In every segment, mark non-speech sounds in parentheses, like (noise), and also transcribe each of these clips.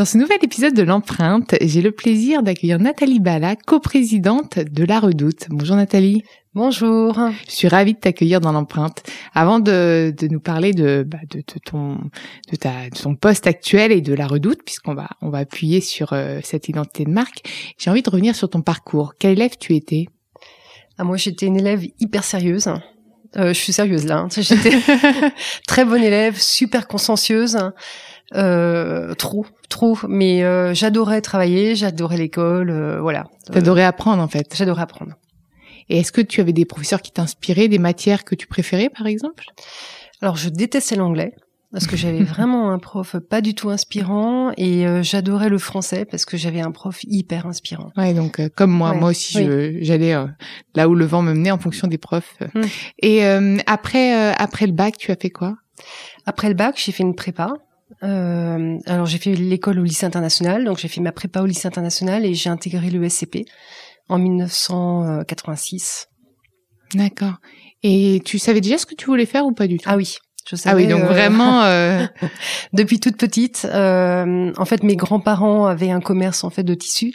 Dans ce nouvel épisode de l'empreinte, j'ai le plaisir d'accueillir Nathalie Bala, coprésidente de La Redoute. Bonjour Nathalie. Bonjour. Je suis ravie de t'accueillir dans l'empreinte. Avant de, de, nous parler de, bah, de, de, ton de ta de ton poste actuel et de la Redoute, puisqu'on va on va appuyer sur euh, cette identité de marque, j'ai envie de revenir sur ton parcours. Quel élève tu étais? Ah, Moi, j'étais une élève hyper sérieuse. Euh, je suis sérieuse là. Hein. (laughs) J'étais (laughs) très bonne élève, super consciencieuse. Euh, trop, trop. Mais euh, j'adorais travailler, j'adorais l'école, euh, voilà. T'adorais apprendre en fait. J'adorais apprendre. Et est-ce que tu avais des professeurs qui t'inspiraient, des matières que tu préférais par exemple? Alors je détestais l'anglais parce que j'avais (laughs) vraiment un prof pas du tout inspirant et j'adorais le français parce que j'avais un prof hyper inspirant. Ouais, donc comme moi, moi aussi, j'allais là où le vent me menait en fonction des profs. Hum. Et après, après le bac, tu as fait quoi? Après le bac, j'ai fait une prépa euh, alors j'ai fait l'école au lycée international, donc j'ai fait ma prépa au lycée international et j'ai intégré le SCP en 1986. D'accord. Et tu savais déjà ce que tu voulais faire ou pas du tout? Ah oui. Je savais, ah oui, donc euh... vraiment (laughs) euh... depuis toute petite. Euh, en fait, mes grands-parents avaient un commerce en fait de tissus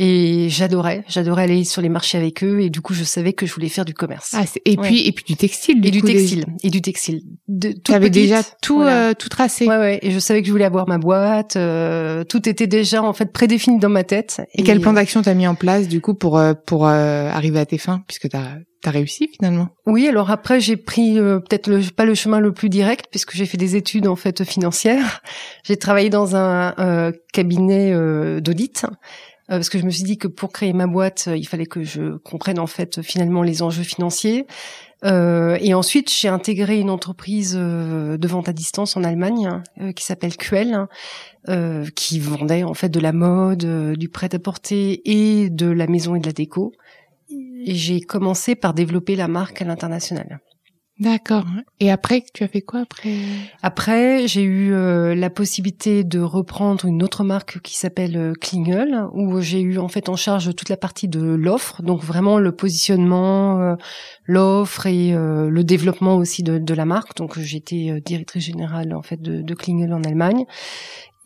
et j'adorais, j'adorais aller sur les marchés avec eux et du coup je savais que je voulais faire du commerce. Ah, et puis et puis du textile. Du et du textile et du textile. De, tu avais déjà tout euh, tout tracé. Ouais ouais. Et je savais que je voulais avoir ma boîte. Euh, tout était déjà en fait prédéfini dans ma tête. Et, quel plan d'action t'as mis en place du coup pour euh, pour arriver à tes fins puisque t'as T'as réussi finalement? Oui, alors après j'ai pris peut-être le, pas le chemin le plus direct puisque j'ai fait des études en fait financières. (laughs) J'ai travaillé dans un cabinet d'audit euh, parce que je me suis dit que pour créer ma boîte, euh, il fallait que je comprenne en fait finalement les enjeux financiers. Euh, et ensuite, j'ai intégré une entreprise de vente à distance en Allemagne qui s'appelle QL, qui vendait en fait de la mode, du prêt-à-porter et de la maison et de la déco. Et j'ai commencé par développer la marque à l'international. D'accord. Et après, tu as fait quoi après? Après, j'ai eu euh, la possibilité de reprendre une autre marque qui s'appelle euh, Klingel, où j'ai eu en fait en charge toute la partie de l'offre, donc vraiment le positionnement, euh, l'offre et le développement aussi de, de la marque. Donc j'étais directrice générale en fait de, de Klingel en Allemagne,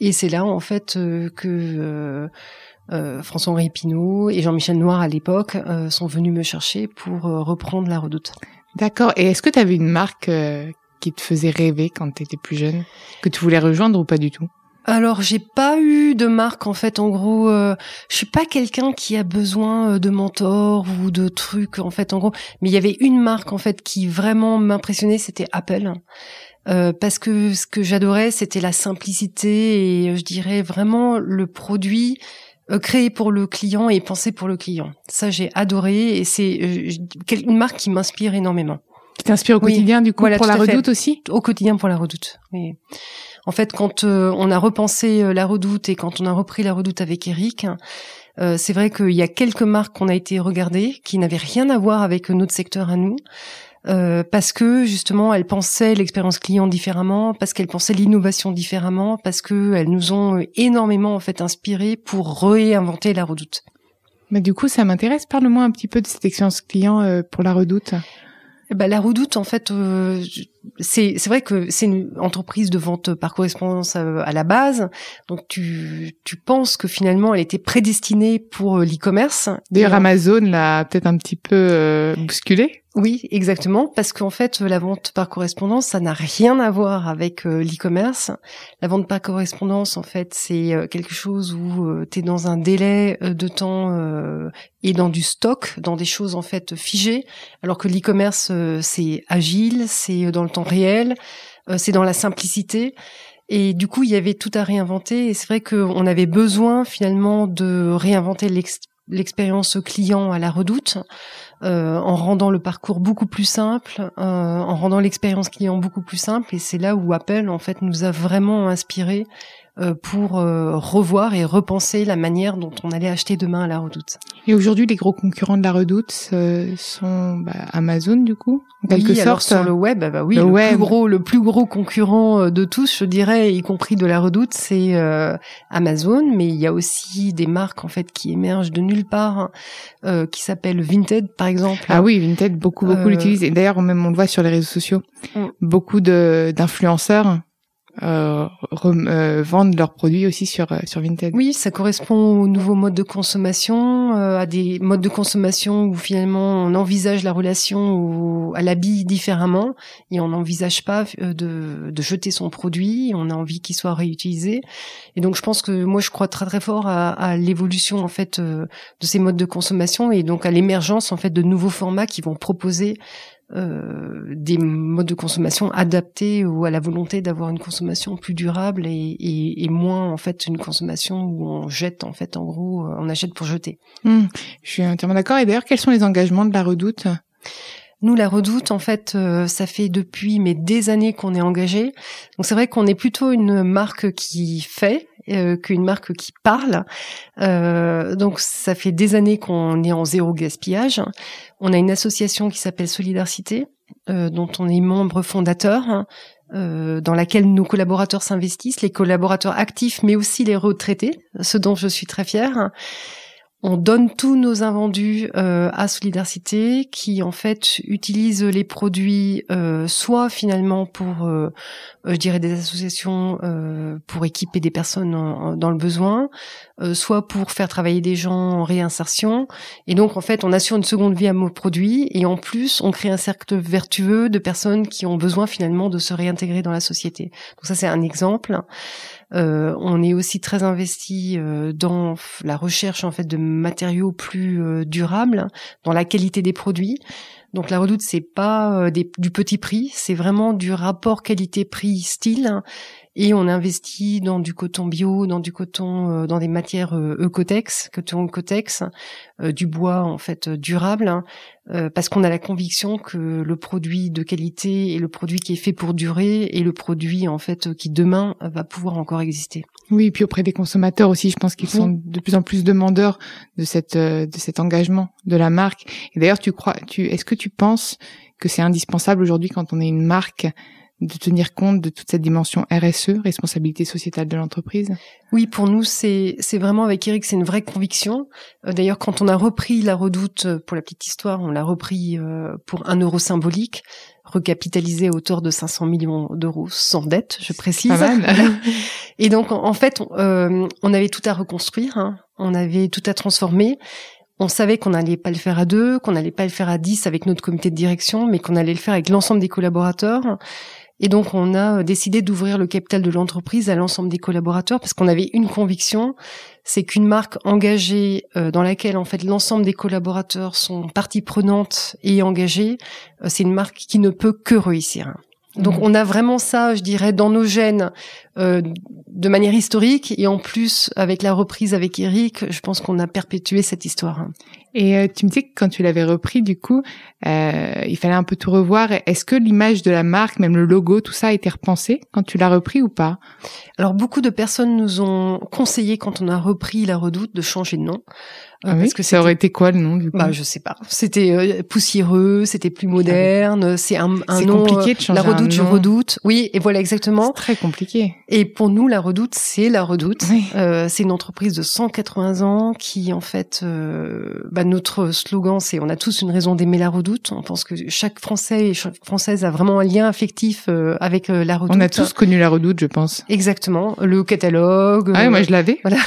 et c'est là en fait que François-Henri Pinault et Jean-Michel Noir à l'époque sont venus me chercher pour reprendre la Redoute. D'accord. Et est-ce que tu avais une marque euh, qui te faisait rêver quand tu étais plus jeune, que tu voulais rejoindre ou pas du tout? Alors j'ai pas eu de marque en fait. En gros euh, je suis pas quelqu'un qui a besoin euh, de mentors ou de trucs en fait en gros. Mais il y avait une marque en fait qui vraiment m'impressionnait c'était Apple. Euh, parce que ce que j'adorais c'était la simplicité et je dirais vraiment le produit euh, créé pour le client et pensé pour le client. Ça, j'ai adoré et c'est euh, une marque qui m'inspire énormément. Qui t'inspire au quotidien, du coup, pour la Redoute aussi? Au quotidien pour la Redoute, oui. En fait, quand euh, on a repensé la Redoute et quand on a repris la Redoute avec Eric, c'est vrai qu'il y a quelques marques qu'on a été regarder qui n'avaient rien à voir avec notre secteur à nous. Euh, parce que justement elles pensaient l'expérience client différemment, parce qu'elles pensaient l'innovation différemment, parce que elles nous ont énormément en fait inspiré pour réinventer la Redoute. Mais du coup, ça m'intéresse. Parle-moi un petit peu de cette expérience client euh, pour la Redoute. Bah, la Redoute, en fait, euh, c'est c'est vrai que c'est une entreprise de vente par correspondance à, la base. Donc tu tu penses que finalement elle était prédestinée pour l'e-commerce. D'ailleurs, Amazon l'a peut-être un petit peu bousculé. Oui, exactement, parce qu'en fait, la vente par correspondance, ça n'a rien à voir avec euh, l'e-commerce. La vente par correspondance, en fait, c'est euh, quelque chose où euh, tu es dans un délai de temps et dans du stock, dans des choses en fait figées, alors que l'e-commerce, c'est agile, c'est dans le temps réel, c'est dans la simplicité. Et du coup, il y avait tout à réinventer. Et c'est vrai qu'on avait besoin finalement de réinventer l'expérience client à la redoute. Euh, en rendant le parcours beaucoup plus simple, euh, en rendant l'expérience client beaucoup plus simple. Et c'est là où Apple en fait nous a vraiment inspiré euh, pour euh, revoir et repenser la manière dont on allait acheter demain à la Redoute. Et aujourd'hui, les gros concurrents de la Redoute euh, sont bah, Amazon, du coup, en quelque sorte. sur le web, bah oui, le, plus gros, le plus gros concurrent de tous, je dirais, y compris de la Redoute, c'est Amazon. Mais il y a aussi des marques en fait qui émergent de nulle part, hein, qui s'appellent Vinted, par exemple. Ah oui, Vinted, beaucoup, beaucoup l'utilisent. Et d'ailleurs, même on le voit sur les réseaux sociaux, mm. beaucoup de d'influenceurs euh, euh, vendent leurs produits aussi sur euh, sur Vinted. Oui, ça correspond aux nouveaux modes de consommation, à des modes de consommation où finalement on envisage la relation à l'habit différemment et on n'envisage pas de, de jeter son produit, on a envie qu'il soit réutilisé. Et donc je pense que moi je crois très très fort à, à l'évolution en fait de ces modes de consommation et donc à l'émergence en fait de nouveaux formats qui vont proposer euh, des modes de consommation adaptés ou à la volonté d'avoir une consommation plus durable et, moins en fait une consommation où on jette en fait en gros euh, on achète pour jeter. Mmh, je suis entièrement d'accord. Et d'ailleurs, quels sont les engagements de la Redoute? Nous, la Redoute, en fait, euh, ça fait depuis mais des années qu'on est engagé. Donc c'est vrai qu'on est plutôt une marque qui fait euh, qu'une marque qui parle. Euh, donc ça fait des années qu'on est en zéro gaspillage. On a une association qui s'appelle Solidarité, dont on est membre fondateur. dans laquelle nos collaborateurs s'investissent, les collaborateurs actifs, mais aussi les retraités, ce dont je suis très fière on donne tous nos invendus euh, à Solidarité, qui en fait utilise les produits euh, soit finalement pour, euh, je dirais, des associations pour équiper des personnes dans le besoin, soit pour faire travailler des gens en réinsertion. Et donc en fait, on assure une seconde vie à nos produits et en plus, on crée un cercle vertueux de personnes qui ont besoin finalement de se réintégrer dans la société. Donc ça, c'est un exemple. Euh, on est aussi très investi euh, dans la recherche en fait de matériaux plus euh, durables, dans la qualité des produits. Donc la Redoute c'est pas du petit prix, c'est vraiment du rapport qualité-prix-style et on investit dans du coton bio, dans du coton, euh, dans des matières euh, Ecotex, coton Ecotex, euh, du bois en fait durable, hein, parce qu'on a la conviction que le produit de qualité est le produit qui est fait pour durer et le produit en fait qui demain va pouvoir encore exister. Oui, et puis auprès des consommateurs aussi, je pense qu'ils sont de plus en plus demandeurs de cette de cet engagement de la marque. Et d'ailleurs, tu crois, tu est-ce que tu penses que c'est indispensable aujourd'hui quand on est une marque de tenir compte de toute cette dimension RSE, responsabilité sociétale de l'entreprise? Oui, pour nous, c'est vraiment avec Eric, c'est une vraie conviction. Euh, d'ailleurs, quand on a repris la Redoute, euh, pour la petite histoire, on l'a repris euh, pour un euro symbolique, recapitalisé à hauteur de 500 millions d'euros sans dette, je précise. (laughs) Et donc, en fait, on avait tout à reconstruire, hein. on avait tout à transformer. On savait qu'on n'allait pas le faire à deux, qu'on n'allait pas le faire à dix avec notre comité de direction, mais qu'on allait le faire avec l'ensemble des collaborateurs. Et donc, on a euh, décidé d'ouvrir le capital de l'entreprise à l'ensemble des collaborateurs parce qu'on avait une conviction, c'est qu'une marque engagée euh, dans laquelle en fait l'ensemble des collaborateurs sont partie prenante et engagée, euh, c'est une marque qui ne peut que réussir. Donc mmh. on a vraiment ça, je dirais, dans nos gènes euh, de manière historique et en plus avec la reprise avec Eric, je pense qu'on a perpétué cette histoire. Et euh, tu me dis que quand tu l'avais repris, du coup, euh, il fallait un peu tout revoir. Est-ce que l'image de la marque, même le logo, tout ça a été repensé quand tu l'as repris ou pas? Alors beaucoup de personnes nous ont conseillé quand on a repris la Redoute de changer de nom. Ah parce que ça aurait été quoi le nom du coup Bah je sais pas. C'était euh, poussiéreux, c'était plus moderne. C'est un, un nom. compliqué de changer La Redoute, je redoute. Oui, et voilà exactement. Très compliqué. Et pour nous, la Redoute, c'est la Redoute. Euh, c'est une entreprise de 180 ans qui, en fait, euh, bah, notre slogan, c'est on a tous une raison d'aimer la Redoute. On pense que chaque Français et chaque Française a vraiment un lien affectif euh, avec euh, la Redoute. On a tous connu la Redoute, je pense. Exactement. Le catalogue. Ah oui, moi je l'avais. Voilà.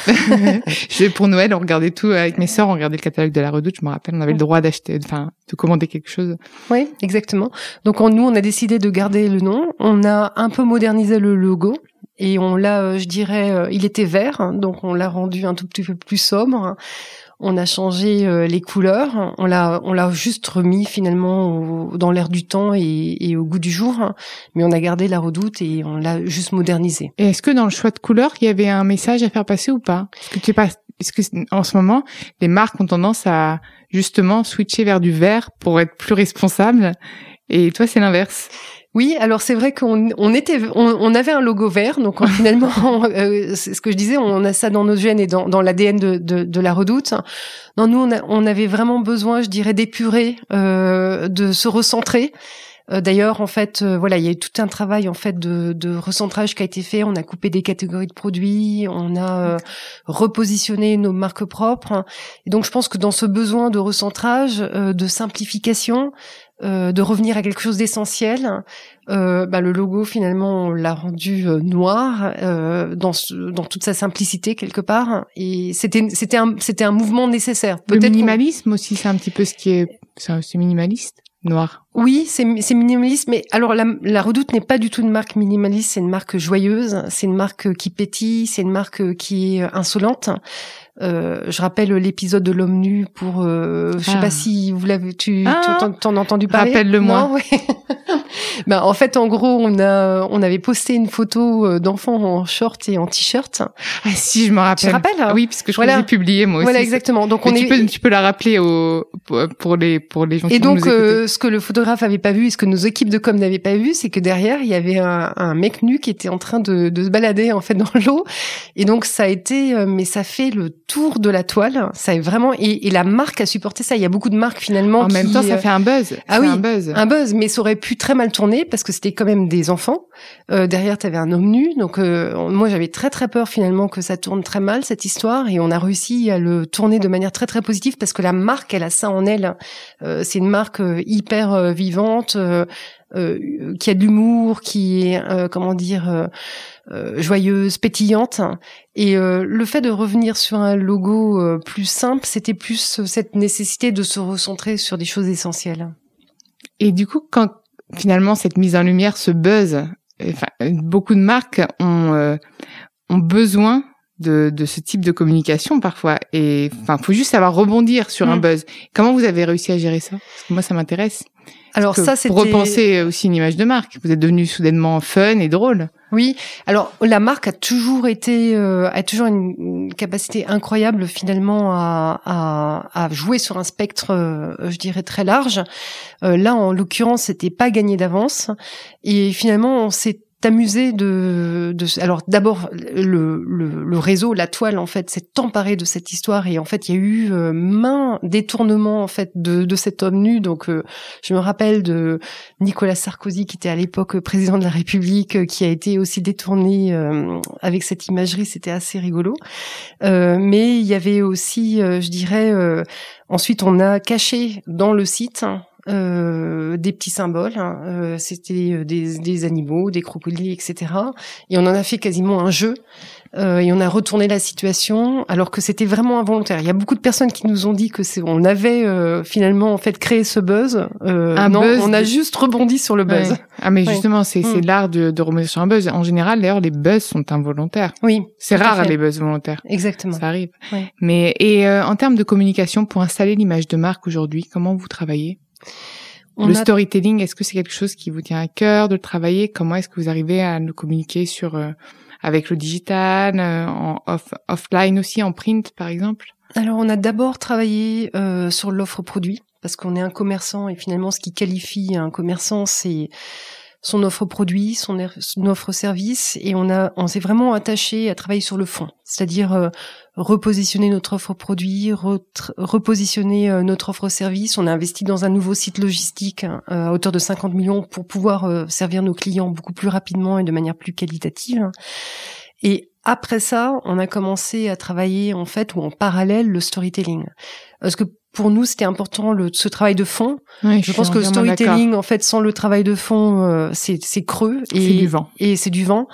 (laughs) pour Noël, on regardait tout avec mes (laughs) sœurs, on regardait le catalogue de la Redoute. Je me rappelle, on avait le droit d'acheter, enfin, de commander quelque chose. Oui, exactement. Donc nous, on a décidé de garder le nom. On a un peu modernisé le logo et on l'a, euh, je dirais, euh, il était vert, hein, donc on l'a rendu un tout petit peu plus sobre. On a changé euh, les couleurs, on l'a, on l'a juste remis finalement dans l'air du temps et, au goût du jour, mais on a gardé la redoute et on l'a juste modernisé. Et est-ce que dans le choix de couleurs, il y avait un message à faire passer ou pas? Est-ce que tu pas, est-ce que en ce moment, les marques ont tendance à justement switcher vers du vert pour être plus responsables? Et toi, c'est l'inverse Oui, alors c'est vrai qu'on on était, on, avait un logo vert, donc finalement, (laughs) euh, c'est ce que je disais, on a ça dans nos gènes et dans, dans l'ADN de, de, de, la Redoute. Non, nous, on, on, avait vraiment besoin, je dirais, d'épurer, euh, de se recentrer. Euh, d'ailleurs, en fait, euh, voilà, il y a eu tout un travail en fait de, de, recentrage qui a été fait. On a coupé des catégories de produits, on a repositionné nos marques propres. Et donc, je pense que dans ce besoin de recentrage, de simplification, euh, de revenir à quelque chose d'essentiel. Euh, bah, le logo finalement on l'a rendu euh, noir dans dans toute sa simplicité quelque part et c'était c'était un c'était un mouvement nécessaire. Le minimalisme aussi c'est un petit peu ce qui est c'est minimaliste noir. Oui, c'est minimaliste, mais alors la, la Redoute n'est pas du tout une marque minimaliste, c'est une marque joyeuse, c'est une marque qui pétille, c'est une marque qui est insolente. Euh, je rappelle l'épisode de l'homme nu pour, euh, je sais pas ah. si vous l'avez, tu, ah. t'en as entendu parler. Rappelle-le-moi. (laughs) ben, en fait, en gros, on a, on avait posté une photo euh, d'enfants en short et en t-shirt. Ah si, je me rappelle. Tu te rappelles ah, Oui, puisque je voilà. l'ai publié moi aussi. Voilà, exactement. Donc on tu peux, tu peux la rappeler au, pour les, pour les gens. Et donc, euh, ce que le photographe avait pas vu et ce que nos équipes de com n'avaient pas vu, c'est que derrière, il y avait un, un, mec nu qui était en train de, de se balader en fait (laughs) dans l'eau. Et donc, ça a été, mais ça fait le tour de la toile. Ça est vraiment et, la marque a supporté ça. Il y a beaucoup de marques finalement. En même temps, ça fait un buzz. Ah oui, un buzz. Un buzz, mais ça aurait pu très mal tourner parce que c'était quand même des enfants. Euh, derrière, tu avais un homme nu, donc euh, moi j'avais très très peur finalement que ça tourne très mal cette histoire et on a réussi à le tourner de manière très très positive parce que la marque, elle a ça en elle. Euh, c'est une marque hyper vivante. qui a de l'humour, qui est comment dire euh, joyeuse, pétillante. Et euh, le fait de revenir sur un logo euh, plus simple, c'était plus cette nécessité de se recentrer sur des choses essentielles. Et du coup, quand finalement cette mise en lumière, se buzz, enfin, beaucoup de marques ont, ont besoin de, de, ce type de communication parfois. Et enfin, faut juste savoir rebondir sur un mm. buzz. Comment vous avez réussi à gérer ça? Parce que moi, ça m'intéresse. Alors ça, c'est repenser aussi une image de marque. Vous êtes devenu soudainement fun et drôle. Oui. Alors la marque a toujours été, euh, a toujours une, capacité incroyable finalement à, à, à, jouer sur un spectre, euh, je dirais très large. Euh, là, en l'occurrence, c'était pas gagné d'avance. Et finalement, on s'est amusé de, de alors d'abord le, le, le, réseau, la toile en fait s'est emparé de cette histoire et en fait il y a eu euh, main détournement en fait de, de cet homme nu. Donc euh, je me rappelle de Nicolas Sarkozy qui était à l'époque président de la République, euh, qui a été aussi détourné euh, avec cette imagerie, c'était assez rigolo. mais il y avait aussi, je dirais, ensuite on a caché dans le site euh, des petits symboles. Hein. Euh, c'était euh, des, des, animaux, des crocodiles, etc. Et on en a fait quasiment un jeu. Euh, et on a retourné la situation alors que c'était vraiment involontaire. Il y a beaucoup de personnes qui nous ont dit que c'est on avait euh, finalement en fait créé ce buzz. un non, buzz on a juste rebondi sur le buzz. Ah mais justement c'est c'est mm. l'art de, de remonter sur un buzz. En général d'ailleurs les buzz sont involontaires. Oui. C'est rare les buzz volontaires. Exactement. Ça arrive. Mais et en termes de communication pour installer l'image de marque aujourd'hui, comment vous travaillez? Le storytelling, est-ce que c'est quelque chose qui vous tient à cœur de le travailler? Comment est-ce que vous arrivez à le communiquer sur euh, avec le digital, euh, en off, offline aussi, en print par exemple? Alors on a d'abord travaillé euh, sur l'offre produit parce qu'on est un commerçant et finalement ce qui qualifie un commerçant c'est son offre produit, son, offre service, et on a, on s'est vraiment attaché à travailler sur le fond, c'est-à-dire euh, repositionner notre offre produit, repositionner euh, notre offre service. On a investi dans un nouveau site logistique hein, à hauteur de 50 millions pour pouvoir euh, servir nos clients beaucoup plus rapidement et de manière plus qualitative. Et après ça, on a commencé à travailler en fait ou en parallèle le storytelling. Parce que pour nous, c'était important le, ce travail de fond. je, pense que le storytelling, en fait, sans le travail de fond, euh, c'est, creux et du vent. Et c'est du vent.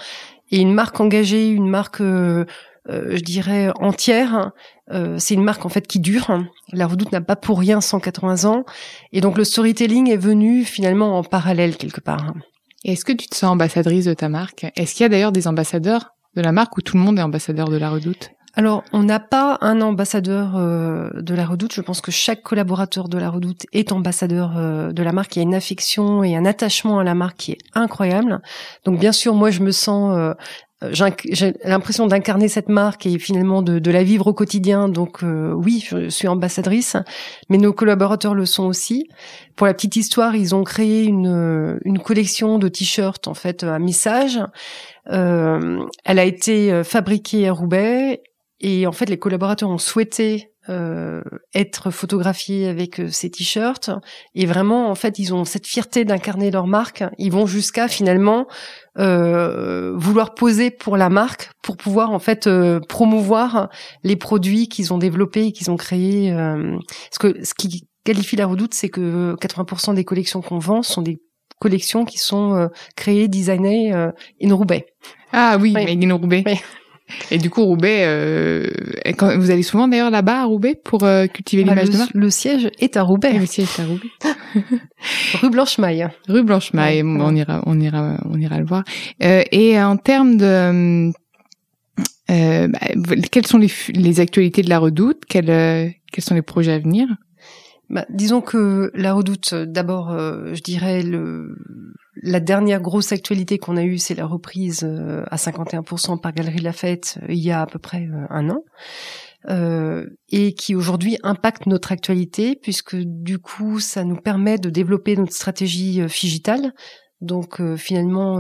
Et une marque engagée, une marque, euh, euh, je dirais entière, c'est une marque en fait qui dure. La Redoute n'a pas pour rien 180 ans. Et donc le storytelling est venu finalement en parallèle quelque part. Est-ce que tu te sens ambassadrice de ta marque? Est-ce qu'il y a d'ailleurs des ambassadeurs de la marque où tout le monde est ambassadeur de la Redoute? Alors, on n'a pas un ambassadeur euh, de la Redoute. Je pense que chaque collaborateur de la Redoute est ambassadeur euh, de la marque. Il y a une affection et un attachement à la marque qui est incroyable. Donc, bien sûr, moi, je me sens euh, j'ai l'impression d'incarner cette marque et finalement de, de, la vivre au quotidien. Donc oui, je suis ambassadrice, mais nos collaborateurs le sont aussi. Pour la petite histoire, ils ont créé une, une collection de t-shirts en fait à message. elle a été fabriquée à Roubaix et en fait les collaborateurs ont souhaité euh, être photographiés avec euh, ces t-shirts. Et vraiment en fait ils ont cette fierté d'incarner leur marque. Ils vont jusqu'à finalement euh, vouloir poser pour la marque pour pouvoir en fait euh, promouvoir les produits qu'ils ont développés et qu'ils ont créés parce que ce qui qualifie la redoute c'est que 80% des collections qu'on vend sont des collections qui sont créées designées in Roubaix. Ah oui, oui. in Roubaix et du coup, Roubaix, euh, quand, vous allez souvent d'ailleurs là-bas à Roubaix pour euh, cultiver bah, l'image de marque? Le siège est à Roubaix. le siège est à Roubaix. (laughs) Rue Blanchemaille. Rue Blanchemaille, on ira, on ira, on ira le voir. Euh, et en termes de, euh, bah, quelles sont les, les actualités de la Redoute? Quels, euh, quels sont les projets à venir? Bah, disons que la Redoute, d'abord, je dirais la dernière grosse actualité qu'on a eue, c'est la reprise euh, à 51% par Galerie Lafayette euh, il y a à peu près euh, un an. et qui aujourd'hui impacte notre actualité puisque du coup ça nous permet de développer notre stratégie digitale donc finalement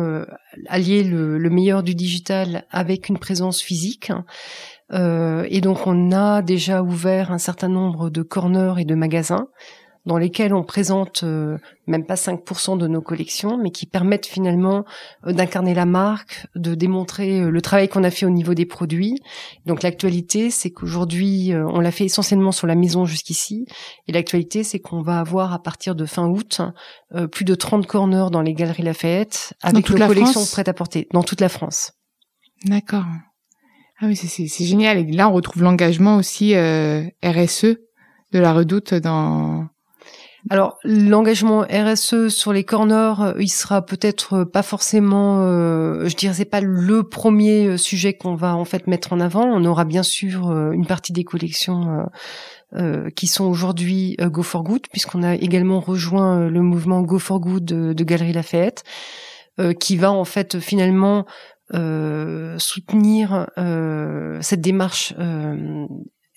allier le, meilleur du digital avec une présence physique et donc on a déjà ouvert un certain nombre de corners et de magasins dans lesquels on présente euh, même pas 5% de nos collections, mais qui permettent finalement euh, d'incarner la marque, de démontrer euh, le travail qu'on a fait au niveau des produits. Donc l'actualité, c'est qu'aujourd'hui, on l'a fait essentiellement sur la maison jusqu'ici, et l'actualité, c'est qu'on va avoir à partir de fin août plus de 30 corners dans les galeries Lafayette avec nos collections prêtes à porter dans toute la France. D'accord. Ah oui, c'est génial. Et là, on retrouve l'engagement aussi RSE de la Redoute dans alors l'engagement RSE sur les corners, euh, il sera peut-être pas forcément, euh, je dirais, c'est pas le premier euh, sujet qu'on va en fait mettre en avant. On aura bien sûr une partie des collections qui sont aujourd'hui Go for Good, puisqu'on a également rejoint le mouvement Go for Good de, de Galerie Lafayette, qui va en fait finalement soutenir cette démarche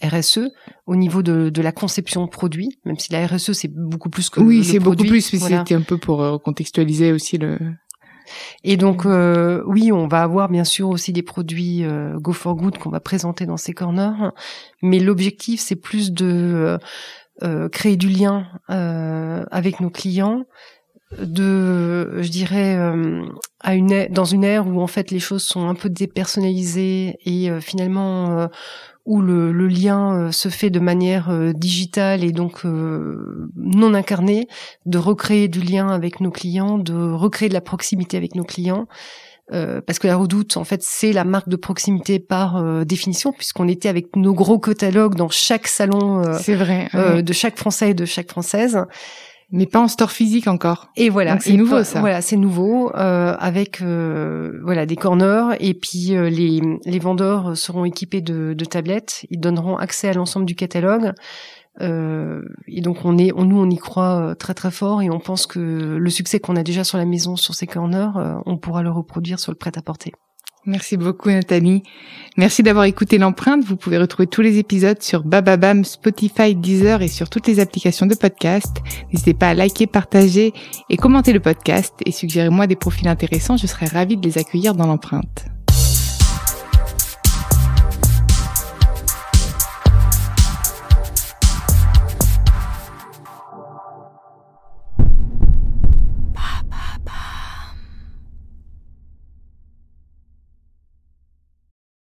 RSE au niveau de, de la conception produit, même si la RSE c'est beaucoup plus que oui c'est beaucoup plus, mais c'était un peu pour euh, contextualiser aussi le. Et donc euh, oui, on va avoir bien sûr aussi des produits euh, Go for Good qu'on va présenter dans ces corners, mais l'objectif c'est plus de créer du lien avec nos clients, de, je dirais, à une dans une ère où en fait les choses sont un peu dépersonnalisées et finalement où le, le, lien euh, se fait de manière euh, digitale et donc euh, non incarnée, de recréer du lien avec nos clients, de recréer de la proximité avec nos clients. parce que la Redoute, en fait, c'est la marque de proximité par définition, puisqu'on était avec nos gros catalogues dans chaque salon vrai, de chaque Français et de chaque Française. Mais pas en store physique encore. Et voilà, c'est nouveau ça. Voilà, c'est nouveau euh, avec euh, voilà des corners et puis euh, les les vendeurs seront équipés de, de tablettes. Ils donneront accès à l'ensemble du catalogue. Euh, et donc on est, on, nous on y croit très très fort et on pense que le succès qu'on a déjà sur la maison sur ces corners, on pourra le reproduire sur le prêt-à-porter. Merci beaucoup Nathalie. Merci d'avoir écouté l'empreinte. Vous pouvez retrouver tous les épisodes sur Bababam, Spotify, Deezer et sur toutes les applications de podcast. N'hésitez pas à liker, partager et commenter le podcast et suggérez-moi des profils intéressants. Je serai ravie de les accueillir dans l'empreinte.